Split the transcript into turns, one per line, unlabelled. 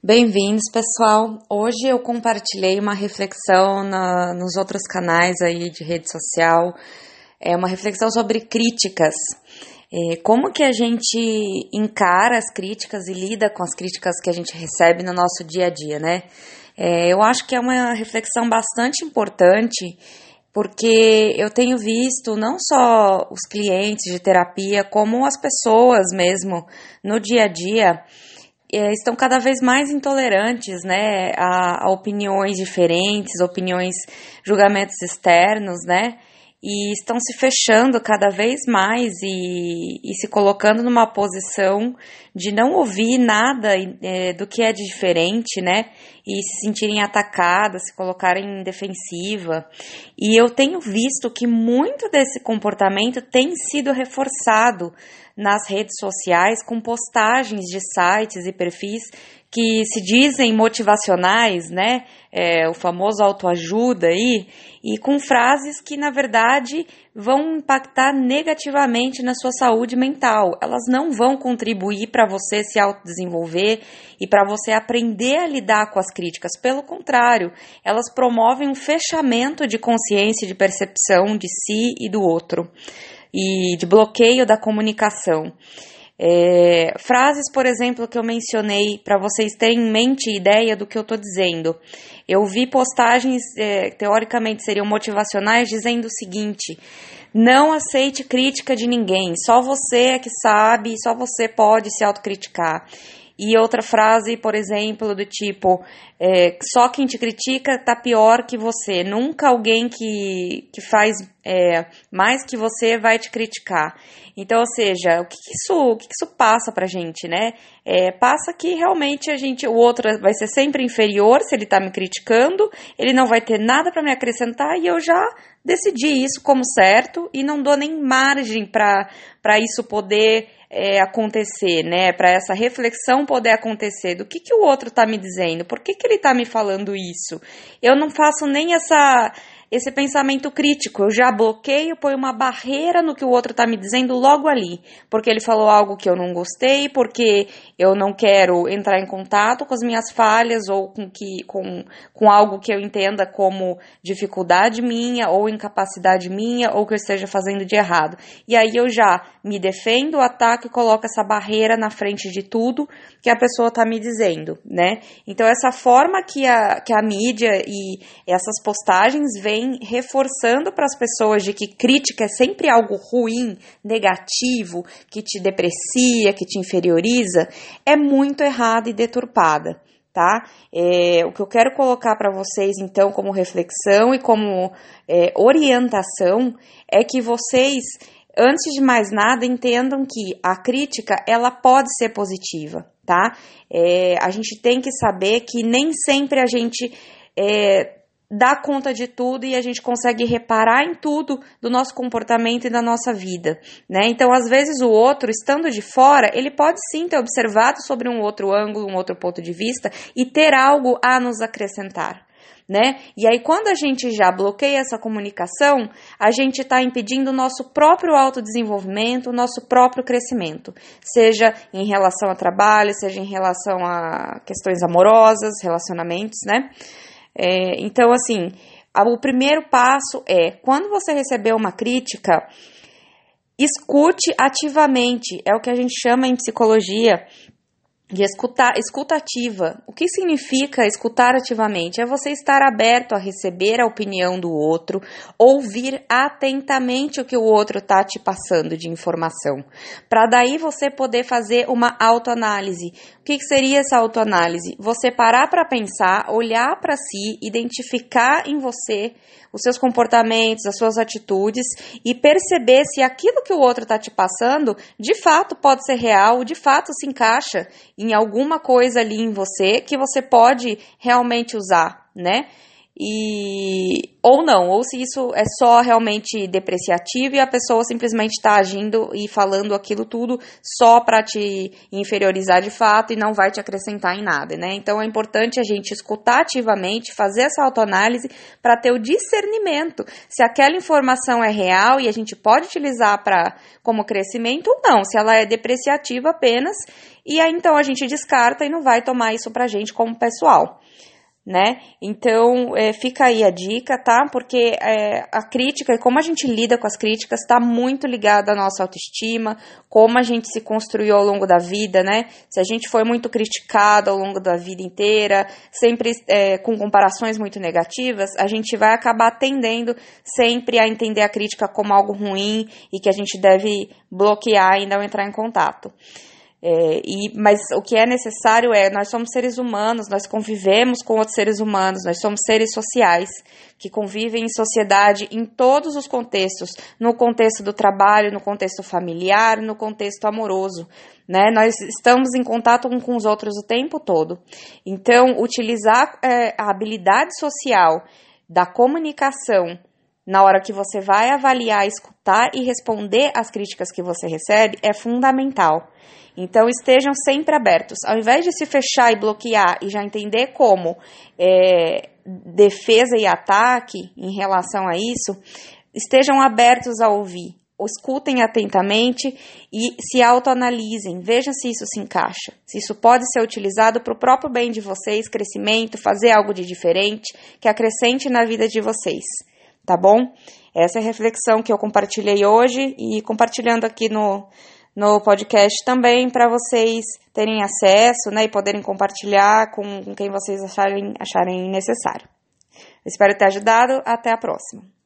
Bem-vindos, pessoal. Hoje eu compartilhei uma reflexão na, nos outros canais aí de rede social, é uma reflexão sobre críticas. É, como que a gente encara as críticas e lida com as críticas que a gente recebe no nosso dia a dia, né? É, eu acho que é uma reflexão bastante importante, porque eu tenho visto não só os clientes de terapia, como as pessoas mesmo no dia a dia estão cada vez mais intolerantes né, a, a, opiniões diferentes, opiniões, julgamentos externos, né? E estão se fechando cada vez mais e, e se colocando numa posição de não ouvir nada é, do que é de diferente, né? E se sentirem atacadas, se colocarem em defensiva. E eu tenho visto que muito desse comportamento tem sido reforçado nas redes sociais com postagens de sites e perfis que se dizem motivacionais, né? É, o famoso autoajuda aí, e com frases que na verdade vão impactar negativamente na sua saúde mental. Elas não vão contribuir para você se autodesenvolver e para você aprender a lidar com as críticas. Pelo contrário, elas promovem um fechamento de consciência e de percepção de si e do outro e de bloqueio da comunicação. É, frases, por exemplo, que eu mencionei para vocês terem em mente ideia do que eu estou dizendo. Eu vi postagens, é, teoricamente seriam motivacionais, dizendo o seguinte: não aceite crítica de ninguém, só você é que sabe, só você pode se autocriticar. E outra frase, por exemplo, do tipo: é, só quem te critica tá pior que você. Nunca alguém que, que faz é, mais que você vai te criticar. Então, ou seja, o que, que isso, o que, que, isso passa pra gente, né? É, passa que realmente a gente, o outro vai ser sempre inferior se ele tá me criticando, ele não vai ter nada para me acrescentar e eu já decidi isso como certo e não dou nem margem para isso poder é, acontecer, né? Para essa reflexão poder acontecer, do que, que o outro está me dizendo, por que, que ele está me falando isso? Eu não faço nem essa esse pensamento crítico. Eu já bloqueio, ponho uma barreira no que o outro está me dizendo logo ali, porque ele falou algo que eu não gostei, porque eu não quero entrar em contato com as minhas falhas ou com, que, com, com algo que eu entenda como dificuldade minha ou incapacidade minha ou que eu esteja fazendo de errado. E aí eu já me defendo, ataco e coloco essa barreira na frente de tudo que a pessoa está me dizendo, né? Então essa forma que a, que a mídia e essas postagens vêm reforçando para as pessoas de que crítica é sempre algo ruim, negativo, que te deprecia, que te inferioriza, é muito errada e deturpada. Tá? É, o que eu quero colocar para vocês, então, como reflexão e como é, orientação, é que vocês, antes de mais nada, entendam que a crítica ela pode ser positiva, tá? É, a gente tem que saber que nem sempre a gente é, dá conta de tudo e a gente consegue reparar em tudo do nosso comportamento e da nossa vida, né? Então, às vezes o outro, estando de fora, ele pode sim ter observado sobre um outro ângulo, um outro ponto de vista e ter algo a nos acrescentar. Né? E aí, quando a gente já bloqueia essa comunicação, a gente está impedindo o nosso próprio autodesenvolvimento, o nosso próprio crescimento, seja em relação a trabalho, seja em relação a questões amorosas, relacionamentos, né? É, então, assim, o primeiro passo é quando você receber uma crítica, escute ativamente, é o que a gente chama em psicologia de escutar, escutativa. O que significa escutar ativamente? É você estar aberto a receber a opinião do outro, ouvir atentamente o que o outro está te passando de informação, para daí você poder fazer uma autoanálise. O que, que seria essa autoanálise? Você parar para pensar, olhar para si, identificar em você os seus comportamentos, as suas atitudes e perceber se aquilo que o outro está te passando de fato pode ser real, de fato se encaixa em alguma coisa ali em você que você pode realmente usar, né? E ou não, ou se isso é só realmente depreciativo e a pessoa simplesmente está agindo e falando aquilo tudo só para te inferiorizar de fato e não vai te acrescentar em nada, né? Então é importante a gente escutar ativamente, fazer essa autoanálise para ter o discernimento se aquela informação é real e a gente pode utilizar para como crescimento ou não, se ela é depreciativa apenas e aí então a gente descarta e não vai tomar isso pra gente como pessoal né? Então, é, fica aí a dica, tá? Porque é, a crítica e como a gente lida com as críticas está muito ligada à nossa autoestima, como a gente se construiu ao longo da vida, né? Se a gente foi muito criticado ao longo da vida inteira, sempre é, com comparações muito negativas, a gente vai acabar tendendo sempre a entender a crítica como algo ruim e que a gente deve bloquear e não entrar em contato. É, e, mas o que é necessário é, nós somos seres humanos, nós convivemos com outros seres humanos, nós somos seres sociais que convivem em sociedade em todos os contextos, no contexto do trabalho, no contexto familiar, no contexto amoroso. Né? Nós estamos em contato um com os outros o tempo todo. Então, utilizar é, a habilidade social da comunicação na hora que você vai avaliar, escutar e responder às críticas que você recebe é fundamental. Então estejam sempre abertos. Ao invés de se fechar e bloquear e já entender como é, defesa e ataque em relação a isso, estejam abertos a ouvir. Escutem atentamente e se autoanalisem. Vejam se isso se encaixa. Se isso pode ser utilizado para o próprio bem de vocês, crescimento, fazer algo de diferente, que acrescente na vida de vocês tá bom? Essa é a reflexão que eu compartilhei hoje e compartilhando aqui no, no podcast também para vocês terem acesso né, e poderem compartilhar com, quem vocês acharem, acharem necessário. espero ter ajudado. Até a próxima.